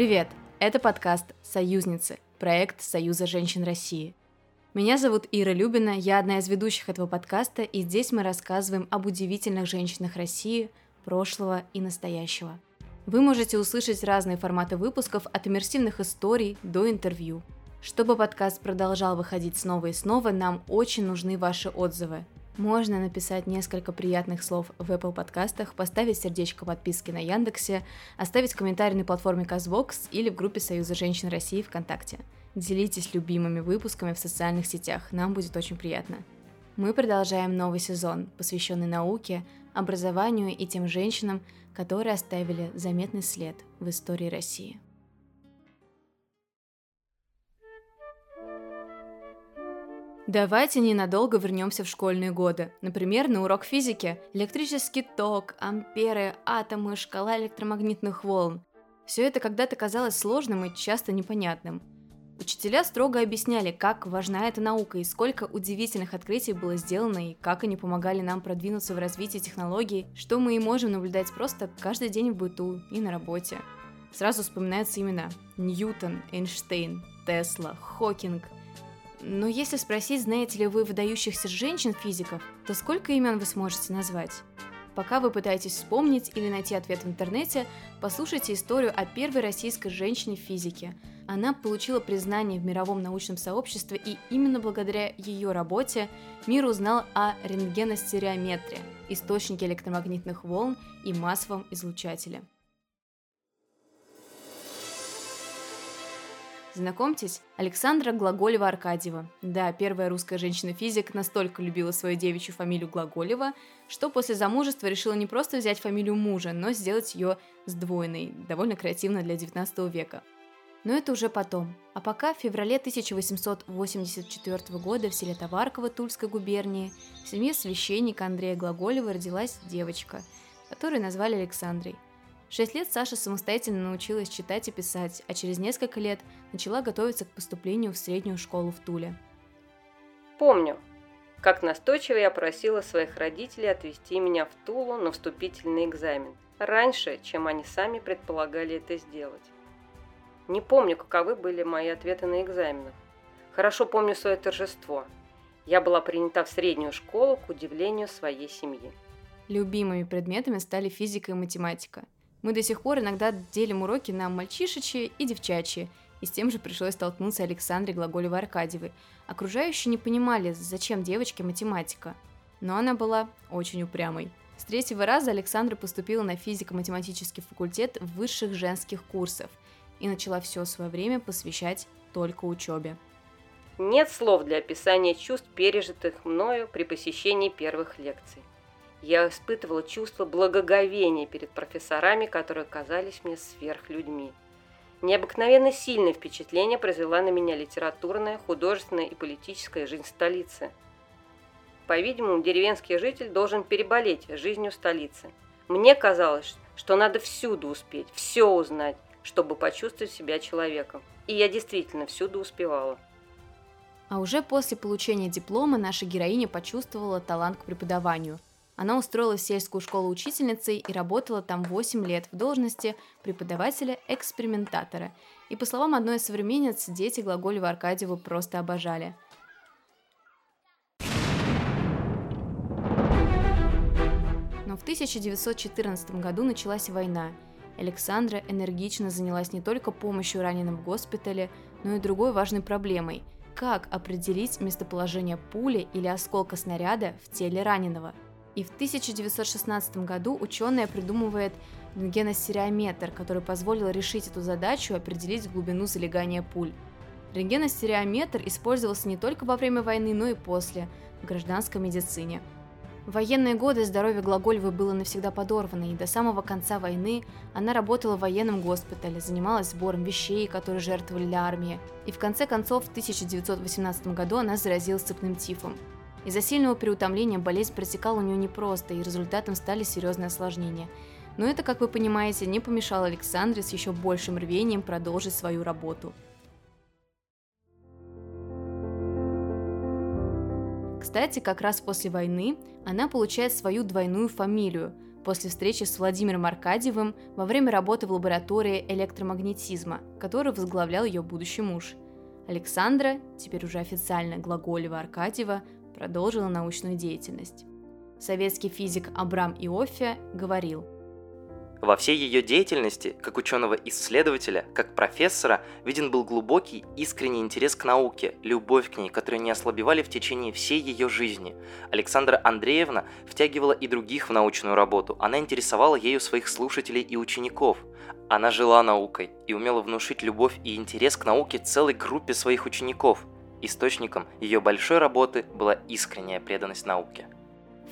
Привет! Это подкаст «Союзницы», проект Союза женщин России. Меня зовут Ира Любина, я одна из ведущих этого подкаста, и здесь мы рассказываем об удивительных женщинах России, прошлого и настоящего. Вы можете услышать разные форматы выпусков от иммерсивных историй до интервью. Чтобы подкаст продолжал выходить снова и снова, нам очень нужны ваши отзывы. Можно написать несколько приятных слов в Apple подкастах, поставить сердечко подписки на Яндексе, оставить комментарий на платформе Казбокс или в группе Союза женщин России ВКонтакте. Делитесь любимыми выпусками в социальных сетях, нам будет очень приятно. Мы продолжаем новый сезон, посвященный науке, образованию и тем женщинам, которые оставили заметный след в истории России. Давайте ненадолго вернемся в школьные годы. Например, на урок физики. Электрический ток, амперы, атомы, шкала электромагнитных волн. Все это когда-то казалось сложным и часто непонятным. Учителя строго объясняли, как важна эта наука и сколько удивительных открытий было сделано и как они помогали нам продвинуться в развитии технологий, что мы и можем наблюдать просто каждый день в быту и на работе. Сразу вспоминаются имена Ньютон, Эйнштейн, Тесла, Хокинг – но если спросить, знаете ли вы выдающихся женщин-физиков, то сколько имен вы сможете назвать? Пока вы пытаетесь вспомнить или найти ответ в интернете, послушайте историю о первой российской женщине в физике. Она получила признание в мировом научном сообществе, и именно благодаря ее работе мир узнал о рентгеностереометре, источнике электромагнитных волн и массовом излучателе. Знакомьтесь, Александра Глаголева-Аркадьева. Да, первая русская женщина-физик настолько любила свою девичью фамилию Глаголева, что после замужества решила не просто взять фамилию мужа, но сделать ее сдвоенной, довольно креативно для 19 века. Но это уже потом. А пока в феврале 1884 года в селе Товарково Тульской губернии в семье священника Андрея Глаголева родилась девочка, которую назвали Александрой – шесть лет Саша самостоятельно научилась читать и писать, а через несколько лет начала готовиться к поступлению в среднюю школу в Туле. Помню, как настойчиво я просила своих родителей отвезти меня в Тулу на вступительный экзамен, раньше, чем они сами предполагали это сделать. Не помню, каковы были мои ответы на экзаменах. Хорошо помню свое торжество. Я была принята в среднюю школу к удивлению своей семьи. Любимыми предметами стали физика и математика – мы до сих пор иногда делим уроки на мальчишечьи и девчачьи, и с тем же пришлось столкнуться Александре Глаголевой-Аркадьевой. Окружающие не понимали, зачем девочке математика. Но она была очень упрямой. С третьего раза Александра поступила на физико-математический факультет высших женских курсов и начала все свое время посвящать только учебе. Нет слов для описания чувств, пережитых мною при посещении первых лекций я испытывала чувство благоговения перед профессорами, которые казались мне сверхлюдьми. Необыкновенно сильное впечатление произвела на меня литературная, художественная и политическая жизнь столицы. По-видимому, деревенский житель должен переболеть жизнью столицы. Мне казалось, что надо всюду успеть, все узнать, чтобы почувствовать себя человеком. И я действительно всюду успевала. А уже после получения диплома наша героиня почувствовала талант к преподаванию – она устроилась в сельскую школу учительницей и работала там 8 лет в должности преподавателя-экспериментатора. И по словам одной из современниц, дети Глаголева Аркадьеву просто обожали. Но в 1914 году началась война. Александра энергично занялась не только помощью раненым в госпитале, но и другой важной проблемой – как определить местоположение пули или осколка снаряда в теле раненого – и в 1916 году ученая придумывает рентгеностереометр, который позволил решить эту задачу и определить глубину залегания пуль. Рентгеностереометр использовался не только во время войны, но и после, в гражданской медицине. В военные годы здоровье Глаголевой было навсегда подорвано, и до самого конца войны она работала в военном госпитале, занималась сбором вещей, которые жертвовали для армии. И в конце концов, в 1918 году она заразилась цепным тифом. Из-за сильного переутомления болезнь протекала у нее непросто, и результатом стали серьезные осложнения. Но это, как вы понимаете, не помешало Александре с еще большим рвением продолжить свою работу. Кстати, как раз после войны она получает свою двойную фамилию после встречи с Владимиром Аркадьевым во время работы в лаборатории электромагнетизма, которую возглавлял ее будущий муж. Александра, теперь уже официально Глаголева-Аркадьева, продолжила научную деятельность. Советский физик Абрам Иоффе говорил – во всей ее деятельности, как ученого-исследователя, как профессора, виден был глубокий, искренний интерес к науке, любовь к ней, которые не ослабевали в течение всей ее жизни. Александра Андреевна втягивала и других в научную работу, она интересовала ею своих слушателей и учеников. Она жила наукой и умела внушить любовь и интерес к науке целой группе своих учеников. Источником ее большой работы была искренняя преданность науке.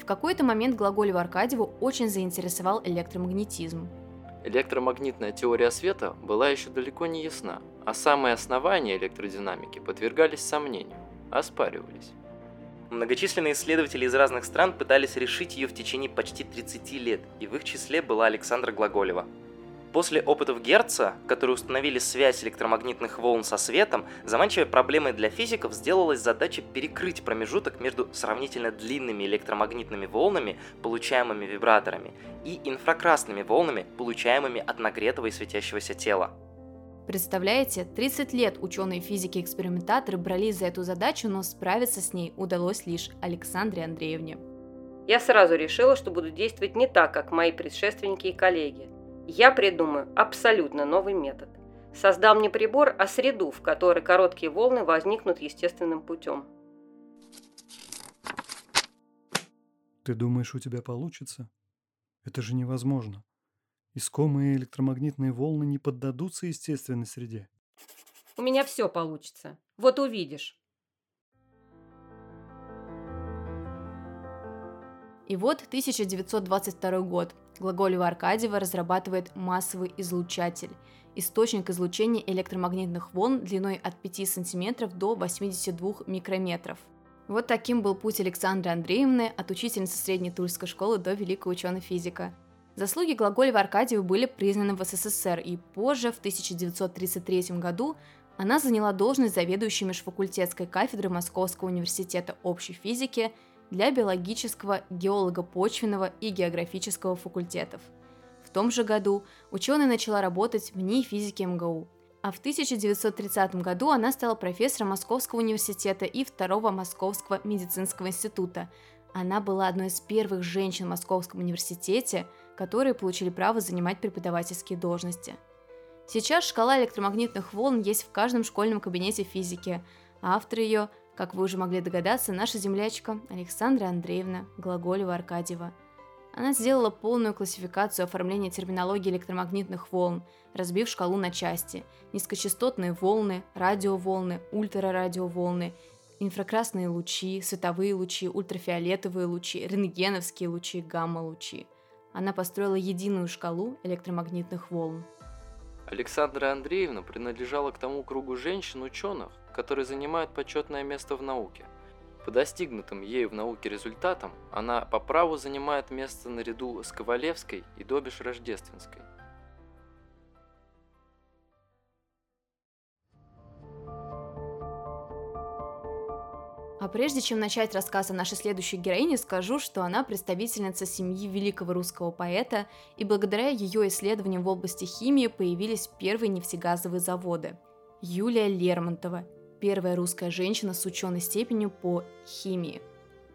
В какой-то момент Глаголева Аркадьеву очень заинтересовал электромагнетизм. Электромагнитная теория света была еще далеко не ясна, а самые основания электродинамики подвергались сомнению, оспаривались. Многочисленные исследователи из разных стран пытались решить ее в течение почти 30 лет, и в их числе была Александра Глаголева – После опытов Герца, которые установили связь электромагнитных волн со светом, заманчивой проблемой для физиков сделалась задача перекрыть промежуток между сравнительно длинными электромагнитными волнами, получаемыми вибраторами, и инфракрасными волнами, получаемыми от нагретого и светящегося тела. Представляете, 30 лет ученые физики-экспериментаторы брались за эту задачу, но справиться с ней удалось лишь Александре Андреевне. Я сразу решила, что буду действовать не так, как мои предшественники и коллеги – я придумаю абсолютно новый метод. Создам не прибор, а среду, в которой короткие волны возникнут естественным путем. Ты думаешь, у тебя получится? Это же невозможно. Искомые электромагнитные волны не поддадутся естественной среде. У меня все получится. Вот увидишь. И вот 1922 год. Глаголева-Аркадьева разрабатывает массовый излучатель – источник излучения электромагнитных волн длиной от 5 см до 82 микрометров. Вот таким был путь Александры Андреевны от учительницы средней Тульской школы до великого ученого-физика. Заслуги Глаголева Аркадьева были признаны в СССР, и позже, в 1933 году, она заняла должность заведующей межфакультетской кафедры Московского университета общей физики – для биологического, геолого-почвенного и географического факультетов. В том же году ученая начала работать в НИИ физики МГУ, а в 1930 году она стала профессором Московского университета и второго Московского медицинского института. Она была одной из первых женщин в Московском университете, которые получили право занимать преподавательские должности. Сейчас шкала электромагнитных волн есть в каждом школьном кабинете физики, а автор ее как вы уже могли догадаться, наша землячка Александра Андреевна Глаголева-Аркадьева. Она сделала полную классификацию оформления терминологии электромагнитных волн, разбив шкалу на части. Низкочастотные волны, радиоволны, ультрарадиоволны, инфракрасные лучи, световые лучи, ультрафиолетовые лучи, рентгеновские лучи, гамма-лучи. Она построила единую шкалу электромагнитных волн. Александра Андреевна принадлежала к тому кругу женщин-ученых, которые занимают почетное место в науке. По достигнутым ею в науке результатам она по праву занимает место наряду с Ковалевской и Добиш-Рождественской. А прежде чем начать рассказ о нашей следующей героине, скажу, что она представительница семьи великого русского поэта, и благодаря ее исследованиям в области химии появились первые нефтегазовые заводы. Юлия Лермонтова, первая русская женщина с ученой степенью по химии.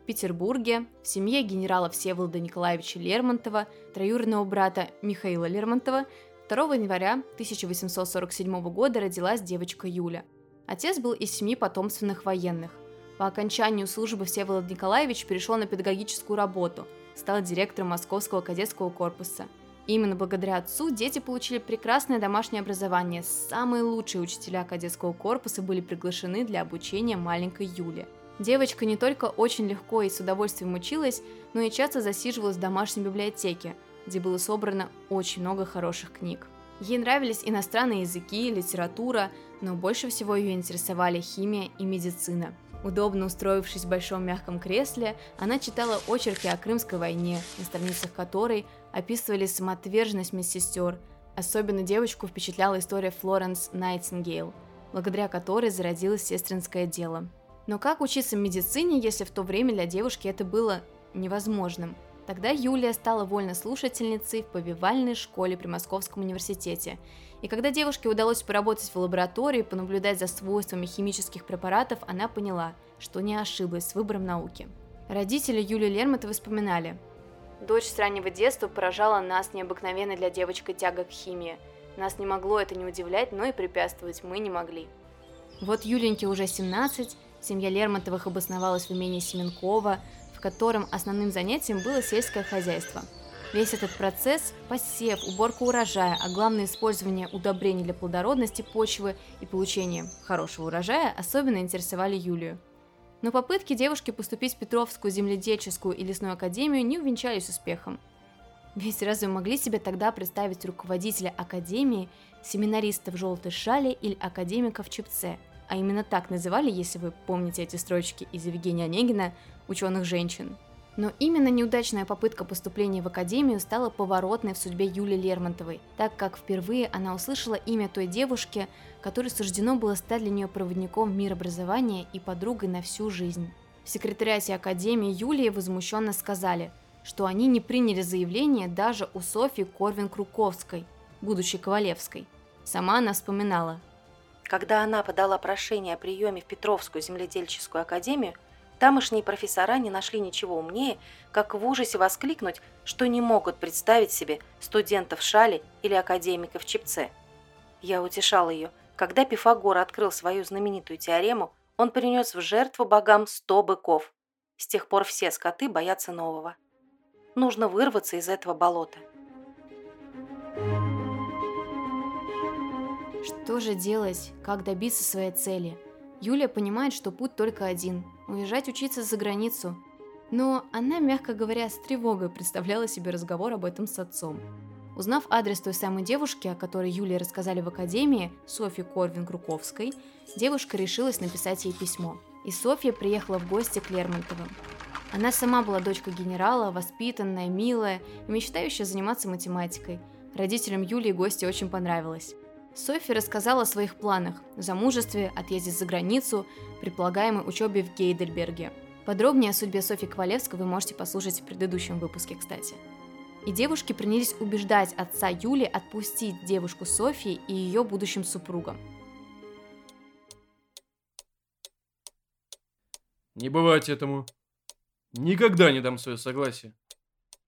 В Петербурге в семье генерала Всеволода Николаевича Лермонтова, троюродного брата Михаила Лермонтова, 2 января 1847 года родилась девочка Юля. Отец был из семьи потомственных военных. По окончанию службы Всеволод Николаевич перешел на педагогическую работу, стал директором Московского кадетского корпуса – Именно благодаря отцу дети получили прекрасное домашнее образование. Самые лучшие учителя кадетского корпуса были приглашены для обучения маленькой Юли. Девочка не только очень легко и с удовольствием училась, но и часто засиживалась в домашней библиотеке, где было собрано очень много хороших книг. Ей нравились иностранные языки, литература, но больше всего ее интересовали химия и медицина. Удобно устроившись в большом мягком кресле, она читала очерки о Крымской войне, на страницах которой описывали самоотверженность медсестер. Особенно девочку впечатляла история Флоренс Найтингейл, благодаря которой зародилось сестринское дело. Но как учиться медицине, если в то время для девушки это было невозможным? Тогда Юлия стала вольнослушательницей в повивальной школе при Московском университете. И когда девушке удалось поработать в лаборатории, понаблюдать за свойствами химических препаратов, она поняла, что не ошиблась с выбором науки. Родители Юлии Лермонтовой вспоминали. Дочь с раннего детства поражала нас необыкновенной для девочки тяга к химии. Нас не могло это не удивлять, но и препятствовать мы не могли. Вот Юленьке уже 17, семья Лермонтовых обосновалась в имении Семенкова, котором основным занятием было сельское хозяйство. Весь этот процесс – посев, уборка урожая, а главное использование удобрений для плодородности почвы и получения хорошего урожая особенно интересовали Юлию. Но попытки девушки поступить в Петровскую земледельческую и лесную академию не увенчались успехом. Ведь разве могли себе тогда представить руководителя академии, семинариста в желтой шале или академика в чепце – а именно так называли, если вы помните эти строчки из Евгения Онегина, ученых женщин. Но именно неудачная попытка поступления в академию стала поворотной в судьбе Юли Лермонтовой, так как впервые она услышала имя той девушки, которой суждено было стать для нее проводником в мир образования и подругой на всю жизнь. В секретариате академии Юлии возмущенно сказали, что они не приняли заявление даже у Софьи Корвин-Круковской, будущей Ковалевской. Сама она вспоминала – когда она подала прошение о приеме в Петровскую земледельческую академию, тамошние профессора не нашли ничего умнее, как в ужасе воскликнуть, что не могут представить себе студентов в шале или академиков чепце. Я утешал ее. Когда Пифагор открыл свою знаменитую теорему, он принес в жертву богам сто быков. С тех пор все скоты боятся нового. Нужно вырваться из этого болота. Что же делать? Как добиться своей цели? Юлия понимает, что путь только один – уезжать учиться за границу. Но она, мягко говоря, с тревогой представляла себе разговор об этом с отцом. Узнав адрес той самой девушки, о которой Юлии рассказали в академии, Софьи Корвин-Круковской, девушка решилась написать ей письмо. И Софья приехала в гости к Лермонтовым. Она сама была дочкой генерала, воспитанная, милая и мечтающая заниматься математикой. Родителям Юлии гости очень понравилось. Софи рассказала о своих планах – замужестве, отъезде за границу, предполагаемой учебе в Гейдельберге. Подробнее о судьбе Софьи Ковалевской вы можете послушать в предыдущем выпуске, кстати. И девушки принялись убеждать отца Юли отпустить девушку Софии и ее будущим супругам. Не бывать этому. Никогда не дам свое согласие.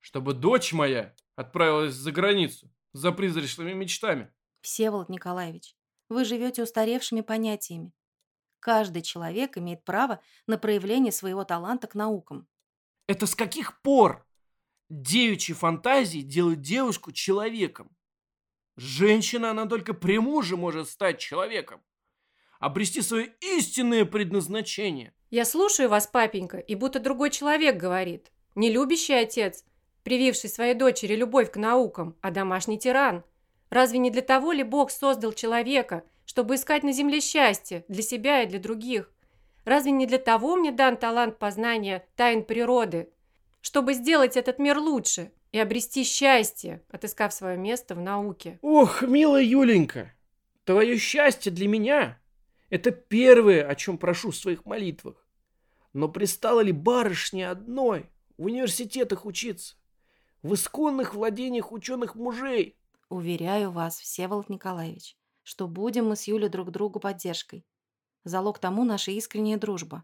Чтобы дочь моя отправилась за границу за призрачными мечтами. Всеволод Николаевич, вы живете устаревшими понятиями. Каждый человек имеет право на проявление своего таланта к наукам. Это с каких пор девичьи фантазии делают девушку человеком? Женщина, она только при муже может стать человеком. Обрести свое истинное предназначение. Я слушаю вас, папенька, и будто другой человек говорит. Не любящий отец, прививший своей дочери любовь к наукам, а домашний тиран – Разве не для того ли Бог создал человека, чтобы искать на земле счастье для себя и для других? Разве не для того мне дан талант познания тайн природы, чтобы сделать этот мир лучше и обрести счастье, отыскав свое место в науке? Ох, милая Юленька, твое счастье для меня – это первое, о чем прошу в своих молитвах. Но пристало ли барышне одной в университетах учиться, в исконных владениях ученых мужей – Уверяю вас, Всеволод Николаевич, что будем мы с Юлей друг другу поддержкой. Залог тому наша искренняя дружба.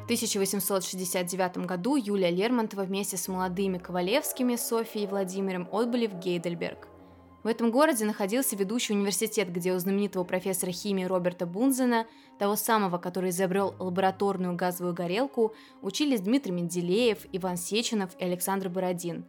В 1869 году Юлия Лермонтова вместе с молодыми Ковалевскими, Софией и Владимиром отбыли в Гейдельберг. В этом городе находился ведущий университет, где у знаменитого профессора химии Роберта Бунзена, того самого, который изобрел лабораторную газовую горелку, учились Дмитрий Менделеев, Иван Сеченов и Александр Бородин.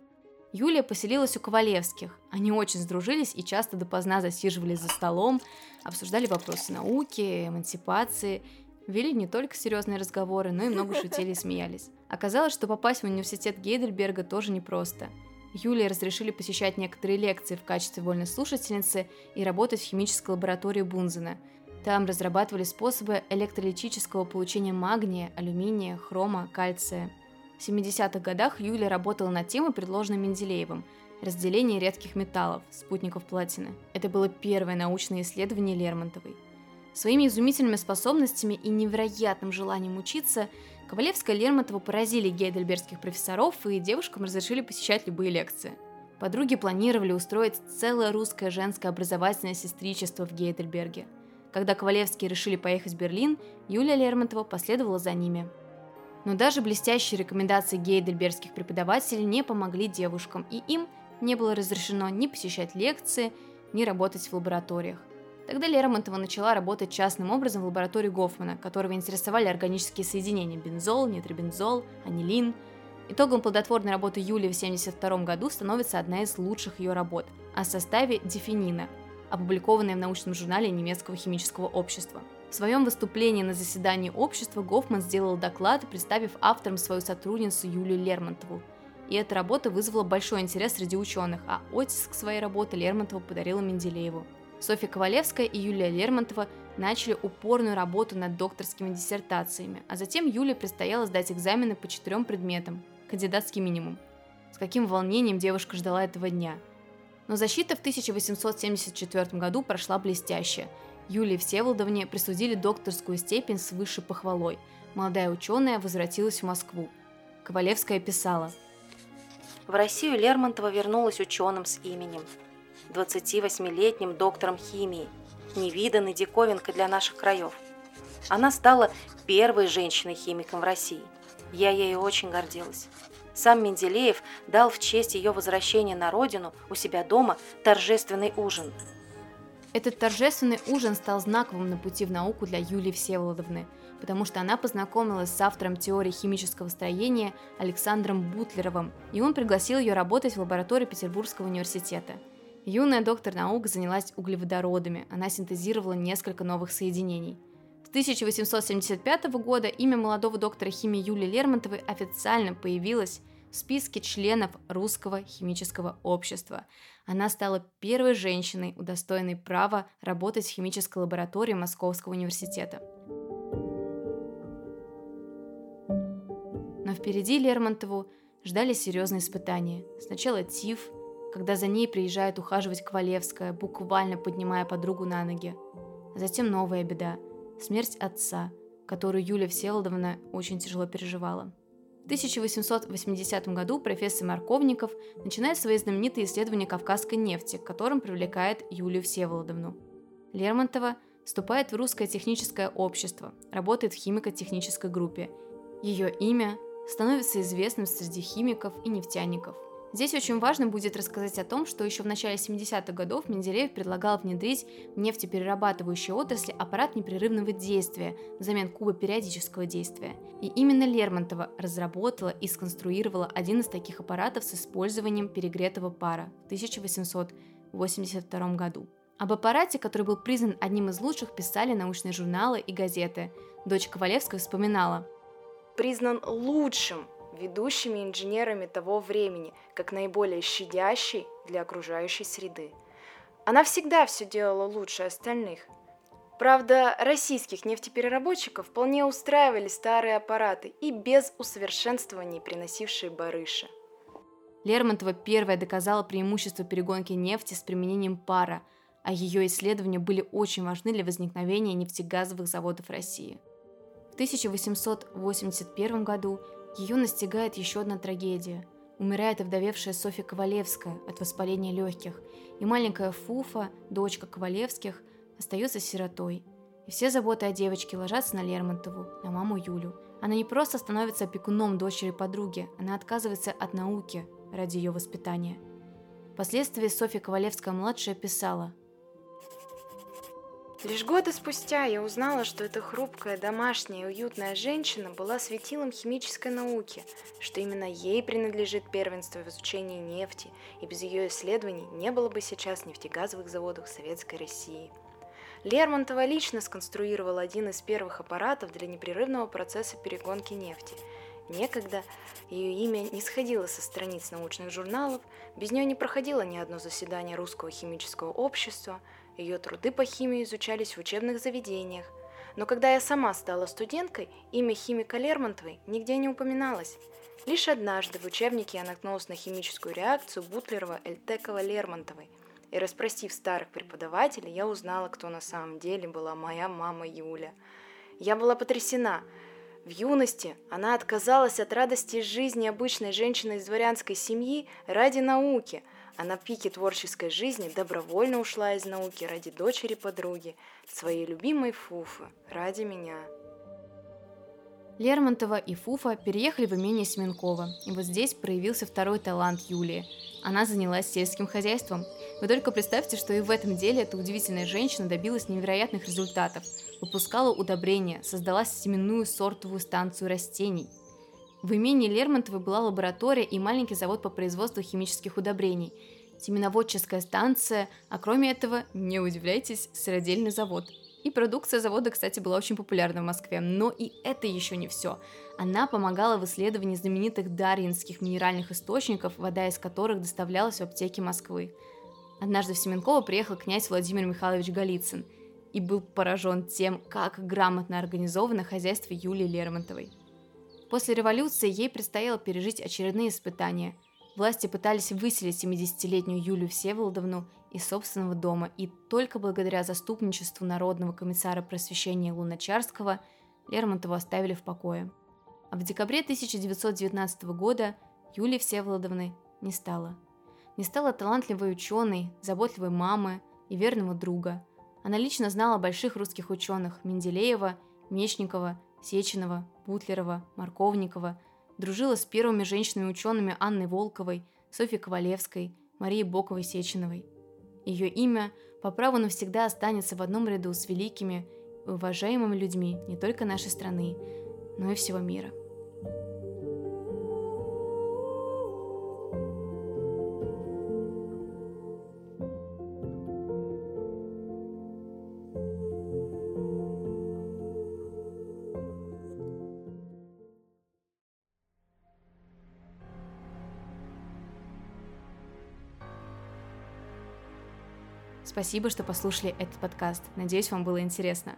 Юлия поселилась у Ковалевских. Они очень сдружились и часто допоздна засиживали за столом, обсуждали вопросы науки, эмансипации, вели не только серьезные разговоры, но и много шутили и смеялись. Оказалось, что попасть в университет Гейдельберга тоже непросто – Юлии разрешили посещать некоторые лекции в качестве вольной слушательницы и работать в химической лаборатории Бунзена. Там разрабатывали способы электролитического получения магния, алюминия, хрома, кальция. В 70-х годах Юлия работала над темой, предложенной Менделеевым – разделение редких металлов, спутников платины. Это было первое научное исследование Лермонтовой. Своими изумительными способностями и невероятным желанием учиться Ковалевская и Лермонтова поразили гейдельбергских профессоров, и девушкам разрешили посещать любые лекции. Подруги планировали устроить целое русское женское образовательное сестричество в Гейдельберге. Когда Ковалевские решили поехать в Берлин, Юлия Лермонтова последовала за ними. Но даже блестящие рекомендации гейдельбергских преподавателей не помогли девушкам, и им не было разрешено ни посещать лекции, ни работать в лабораториях. Тогда Лермонтова начала работать частным образом в лаборатории Гофмана, которого интересовали органические соединения – бензол, нитрибензол, анилин. Итогом плодотворной работы Юлии в 1972 году становится одна из лучших ее работ о составе дифенина, опубликованная в научном журнале немецкого химического общества. В своем выступлении на заседании общества Гофман сделал доклад, представив автором свою сотрудницу Юлию Лермонтову. И эта работа вызвала большой интерес среди ученых, а оттиск своей работы Лермонтова подарила Менделееву. Софья Ковалевская и Юлия Лермонтова начали упорную работу над докторскими диссертациями, а затем Юле предстояло сдать экзамены по четырем предметам, кандидатский минимум. С каким волнением девушка ждала этого дня. Но защита в 1874 году прошла блестяще. Юлии Всеволодовне присудили докторскую степень с высшей похвалой. Молодая ученая возвратилась в Москву. Ковалевская писала. В Россию Лермонтова вернулась ученым с именем – 28-летним доктором химии, невиданной диковинкой для наших краев. Она стала первой женщиной-химиком в России. Я ею очень гордилась. Сам Менделеев дал в честь ее возвращения на родину у себя дома торжественный ужин. Этот торжественный ужин стал знаковым на пути в науку для Юлии Всеволодовны, потому что она познакомилась с автором теории химического строения Александром Бутлеровым, и он пригласил ее работать в лаборатории Петербургского университета – Юная доктор наук занялась углеводородами, она синтезировала несколько новых соединений. С 1875 года имя молодого доктора химии Юлии Лермонтовой официально появилось в списке членов Русского химического общества. Она стала первой женщиной, удостоенной права работать в химической лаборатории Московского университета. Но впереди Лермонтову ждали серьезные испытания. Сначала тиф, когда за ней приезжает ухаживать Ковалевская, буквально поднимая подругу на ноги. А затем новая беда – смерть отца, которую Юлия Всеволодовна очень тяжело переживала. В 1880 году профессор Марковников начинает свои знаменитые исследования кавказской нефти, к которым привлекает Юлию Всеволодовну. Лермонтова вступает в русское техническое общество, работает в химико-технической группе. Ее имя становится известным среди химиков и нефтяников – Здесь очень важно будет рассказать о том, что еще в начале 70-х годов Менделеев предлагал внедрить в нефтеперерабатывающей отрасли аппарат непрерывного действия взамен куба периодического действия. И именно Лермонтова разработала и сконструировала один из таких аппаратов с использованием перегретого пара в 1882 году. Об аппарате, который был признан одним из лучших, писали научные журналы и газеты. Дочь Ковалевская вспоминала. «Признан лучшим ведущими инженерами того времени, как наиболее щадящий для окружающей среды. Она всегда все делала лучше остальных. Правда, российских нефтепереработчиков вполне устраивали старые аппараты и без усовершенствований приносившие барыши. Лермонтова первая доказала преимущество перегонки нефти с применением пара, а ее исследования были очень важны для возникновения нефтегазовых заводов России. В 1881 году ее настигает еще одна трагедия. Умирает овдовевшая Софья Ковалевская от воспаления легких, и маленькая Фуфа, дочка Ковалевских, остается сиротой. И все заботы о девочке ложатся на Лермонтову, на маму Юлю. Она не просто становится опекуном дочери подруги, она отказывается от науки ради ее воспитания. Впоследствии Софья Ковалевская-младшая писала – Лишь годы спустя я узнала, что эта хрупкая, домашняя и уютная женщина была светилом химической науки, что именно ей принадлежит первенство в изучении нефти, и без ее исследований не было бы сейчас нефтегазовых заводов Советской России. Лермонтова лично сконструировала один из первых аппаратов для непрерывного процесса перегонки нефти. Некогда ее имя не сходило со страниц научных журналов, без нее не проходило ни одно заседание Русского химического общества – ее труды по химии изучались в учебных заведениях. Но когда я сама стала студенткой, имя химика Лермонтовой нигде не упоминалось. Лишь однажды в учебнике я наткнулась на химическую реакцию Бутлерова-Эльтекова-Лермонтовой. И расспросив старых преподавателей, я узнала, кто на самом деле была моя мама Юля. Я была потрясена. В юности она отказалась от радости жизни обычной женщины из дворянской семьи ради науки, а на пике творческой жизни добровольно ушла из науки ради дочери подруги, своей любимой Фуфы, ради меня. Лермонтова и Фуфа переехали в имение Семенкова, и вот здесь проявился второй талант Юлии. Она занялась сельским хозяйством. Вы только представьте, что и в этом деле эта удивительная женщина добилась невероятных результатов. Выпускала удобрения, создала семенную сортовую станцию растений. В имении Лермонтовой была лаборатория и маленький завод по производству химических удобрений, семеноводческая станция, а кроме этого, не удивляйтесь, сыродельный завод – и продукция завода, кстати, была очень популярна в Москве. Но и это еще не все. Она помогала в исследовании знаменитых дарьинских минеральных источников, вода из которых доставлялась в аптеки Москвы. Однажды в Семенково приехал князь Владимир Михайлович Голицын и был поражен тем, как грамотно организовано хозяйство Юлии Лермонтовой. После революции ей предстояло пережить очередные испытания. Власти пытались выселить 70-летнюю Юлию Всеволодовну из собственного дома, и только благодаря заступничеству Народного комиссара просвещения Луначарского Лермонтова оставили в покое. А в декабре 1919 года Юлии Всеволодовны не стало. Не стало талантливой ученой, заботливой мамы и верного друга. Она лично знала больших русских ученых Менделеева, Мечникова, Сеченова, Бутлерова, Марковникова, дружила с первыми женщинами-учеными Анной Волковой, Софьей Ковалевской, Марией Боковой-Сеченовой – ее имя по праву навсегда останется в одном ряду с великими и уважаемыми людьми не только нашей страны, но и всего мира. Спасибо, что послушали этот подкаст. Надеюсь, вам было интересно.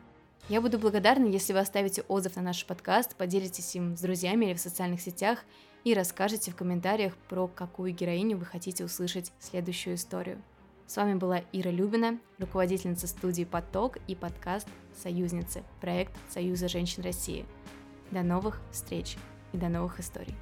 Я буду благодарна, если вы оставите отзыв на наш подкаст, поделитесь им с друзьями или в социальных сетях и расскажете в комментариях, про какую героиню вы хотите услышать следующую историю. С вами была Ира Любина, руководительница студии «Поток» и подкаст «Союзницы», проект Союза женщин России. До новых встреч и до новых историй.